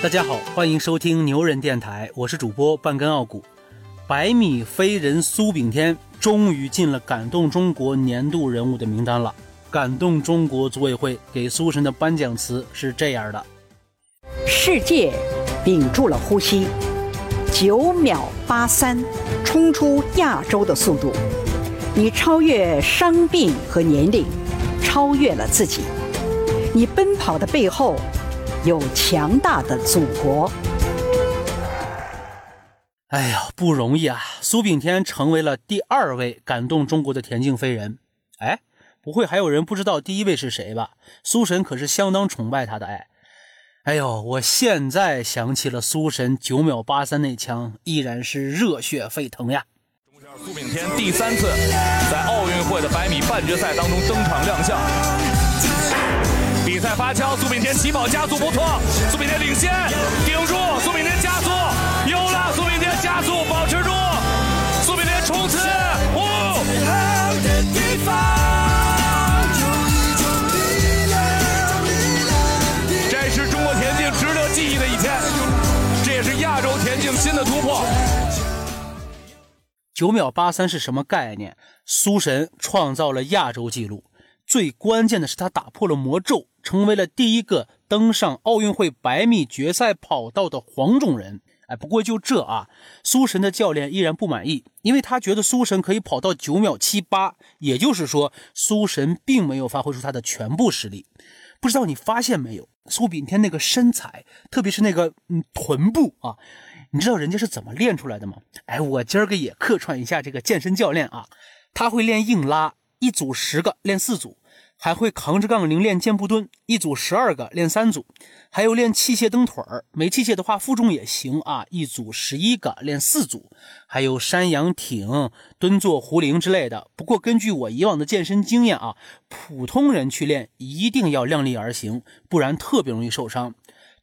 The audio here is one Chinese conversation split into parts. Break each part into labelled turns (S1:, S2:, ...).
S1: 大家好，欢迎收听牛人电台，我是主播半根傲骨。百米飞人苏炳添终于进了感动中国年度人物的名单了。感动中国组委会给苏神的颁奖词是这样的：
S2: 世界屏住了呼吸，九秒八三，冲出亚洲的速度，你超越伤病和年龄，超越了自己。你奔跑的背后。有强大的祖国。
S1: 哎呀，不容易啊！苏炳添成为了第二位感动中国的田径飞人。哎，不会还有人不知道第一位是谁吧？苏神可是相当崇拜他的。哎，哎呦，我现在想起了苏神九秒八三那枪，依然是热血沸腾呀！
S3: 苏炳添第三次在奥运会的百米半决赛当中登场亮相。比赛发枪，苏炳添起跑加速不错，苏炳添领先，顶住，苏炳添加速，有了，苏炳添加速保持住，苏炳添冲刺，哦！这是中国田径值得记忆的一天，这也是亚洲田径新的突破。
S1: 九秒八三是什么概念？苏神创造了亚洲纪录。最关键的是，他打破了魔咒，成为了第一个登上奥运会百米决赛跑道的黄种人。哎，不过就这啊，苏神的教练依然不满意，因为他觉得苏神可以跑到九秒七八，也就是说，苏神并没有发挥出他的全部实力。不知道你发现没有，苏炳添那个身材，特别是那个嗯臀部啊，你知道人家是怎么练出来的吗？哎，我今儿个也客串一下这个健身教练啊，他会练硬拉。一组十个练四组，还会扛着杠铃练箭步蹲，一组十二个练三组，还有练器械蹬腿儿，没器械的话负重也行啊，一组十一个练四组，还有山羊挺、蹲坐壶铃之类的。不过根据我以往的健身经验啊，普通人去练一定要量力而行，不然特别容易受伤。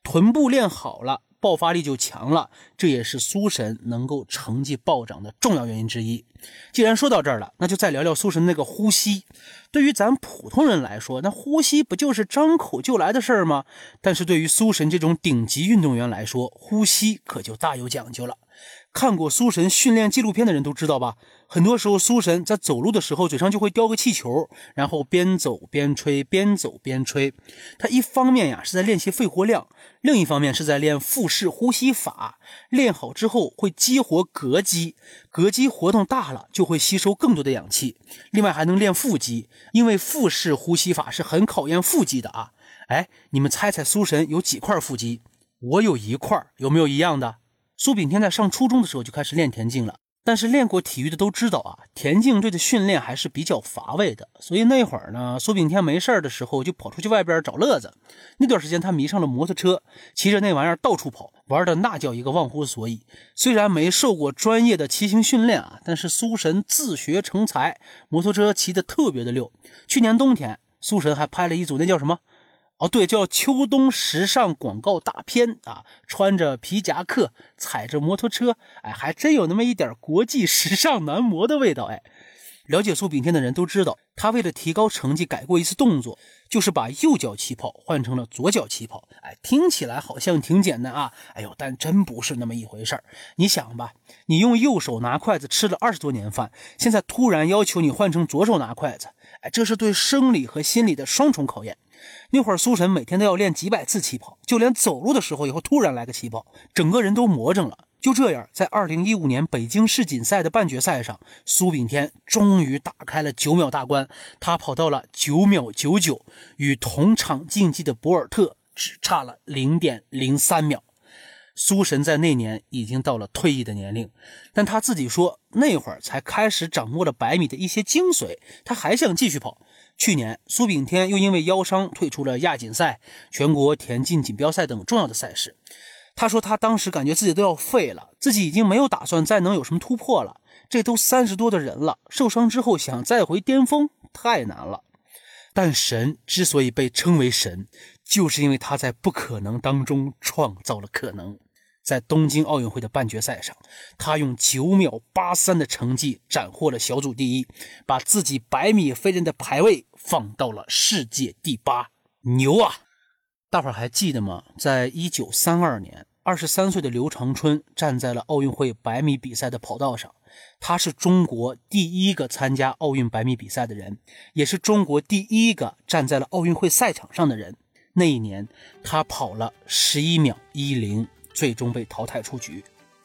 S1: 臀部练好了。爆发力就强了，这也是苏神能够成绩暴涨的重要原因之一。既然说到这儿了，那就再聊聊苏神那个呼吸。对于咱普通人来说，那呼吸不就是张口就来的事儿吗？但是对于苏神这种顶级运动员来说，呼吸可就大有讲究了。看过苏神训练纪录片的人都知道吧？很多时候，苏神在走路的时候，嘴上就会叼个气球，然后边走边吹，边走边吹。他一方面呀是在练习肺活量，另一方面是在练腹式呼吸法。练好之后会激活膈肌，膈肌活动大了就会吸收更多的氧气。另外还能练腹肌，因为腹式呼吸法是很考验腹肌的啊。哎，你们猜猜苏神有几块腹肌？我有一块，有没有一样的？苏炳添在上初中的时候就开始练田径了，但是练过体育的都知道啊，田径队的训练还是比较乏味的。所以那会儿呢，苏炳添没事的时候就跑出去外边找乐子。那段时间他迷上了摩托车，骑着那玩意儿到处跑，玩的那叫一个忘乎所以。虽然没受过专业的骑行训练啊，但是苏神自学成才，摩托车骑得特别的溜。去年冬天，苏神还拍了一组那叫什么？哦，对，叫秋冬时尚广告大片啊，穿着皮夹克，踩着摩托车，哎，还真有那么一点国际时尚男模的味道，哎。了解苏炳添的人都知道，他为了提高成绩改过一次动作，就是把右脚起跑换成了左脚起跑。哎，听起来好像挺简单啊，哎呦，但真不是那么一回事儿。你想吧，你用右手拿筷子吃了二十多年饭，现在突然要求你换成左手拿筷子，哎，这是对生理和心理的双重考验。那会儿苏神每天都要练几百次起跑，就连走路的时候也会突然来个起跑，整个人都魔怔了。就这样，在二零一五年北京世锦赛的半决赛上，苏炳添终于打开了九秒大关，他跑到了九秒九九，与同场竞技的博尔特只差了零点零三秒。苏神在那年已经到了退役的年龄，但他自己说那会儿才开始掌握了百米的一些精髓，他还想继续跑。去年，苏炳添又因为腰伤退出了亚锦赛、全国田径锦标赛等重要的赛事。他说，他当时感觉自己都要废了，自己已经没有打算再能有什么突破了。这都三十多的人了，受伤之后想再回巅峰太难了。但神之所以被称为神，就是因为他在不可能当中创造了可能。在东京奥运会的半决赛上，他用九秒八三的成绩斩获了小组第一，把自己百米飞人的排位放到了世界第八，牛啊！大伙儿还记得吗？在一九三二年，二十三岁的刘长春站在了奥运会百米比赛的跑道上。他是中国第一个参加奥运百米比赛的人，也是中国第一个站在了奥运会赛场上的人。那一年，他跑了十一秒一零，最终被淘汰出局。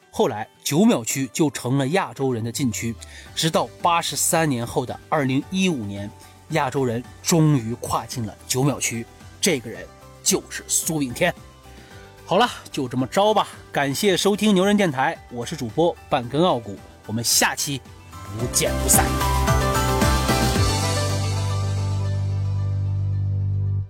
S1: 后来，九秒区就成了亚洲人的禁区。直到八十三年后的二零一五年，亚洲人终于跨进了九秒区。这个人就是苏炳添。好了，就这么着吧。感谢收听牛人电台，我是主播半根傲骨。我们下期不见不散。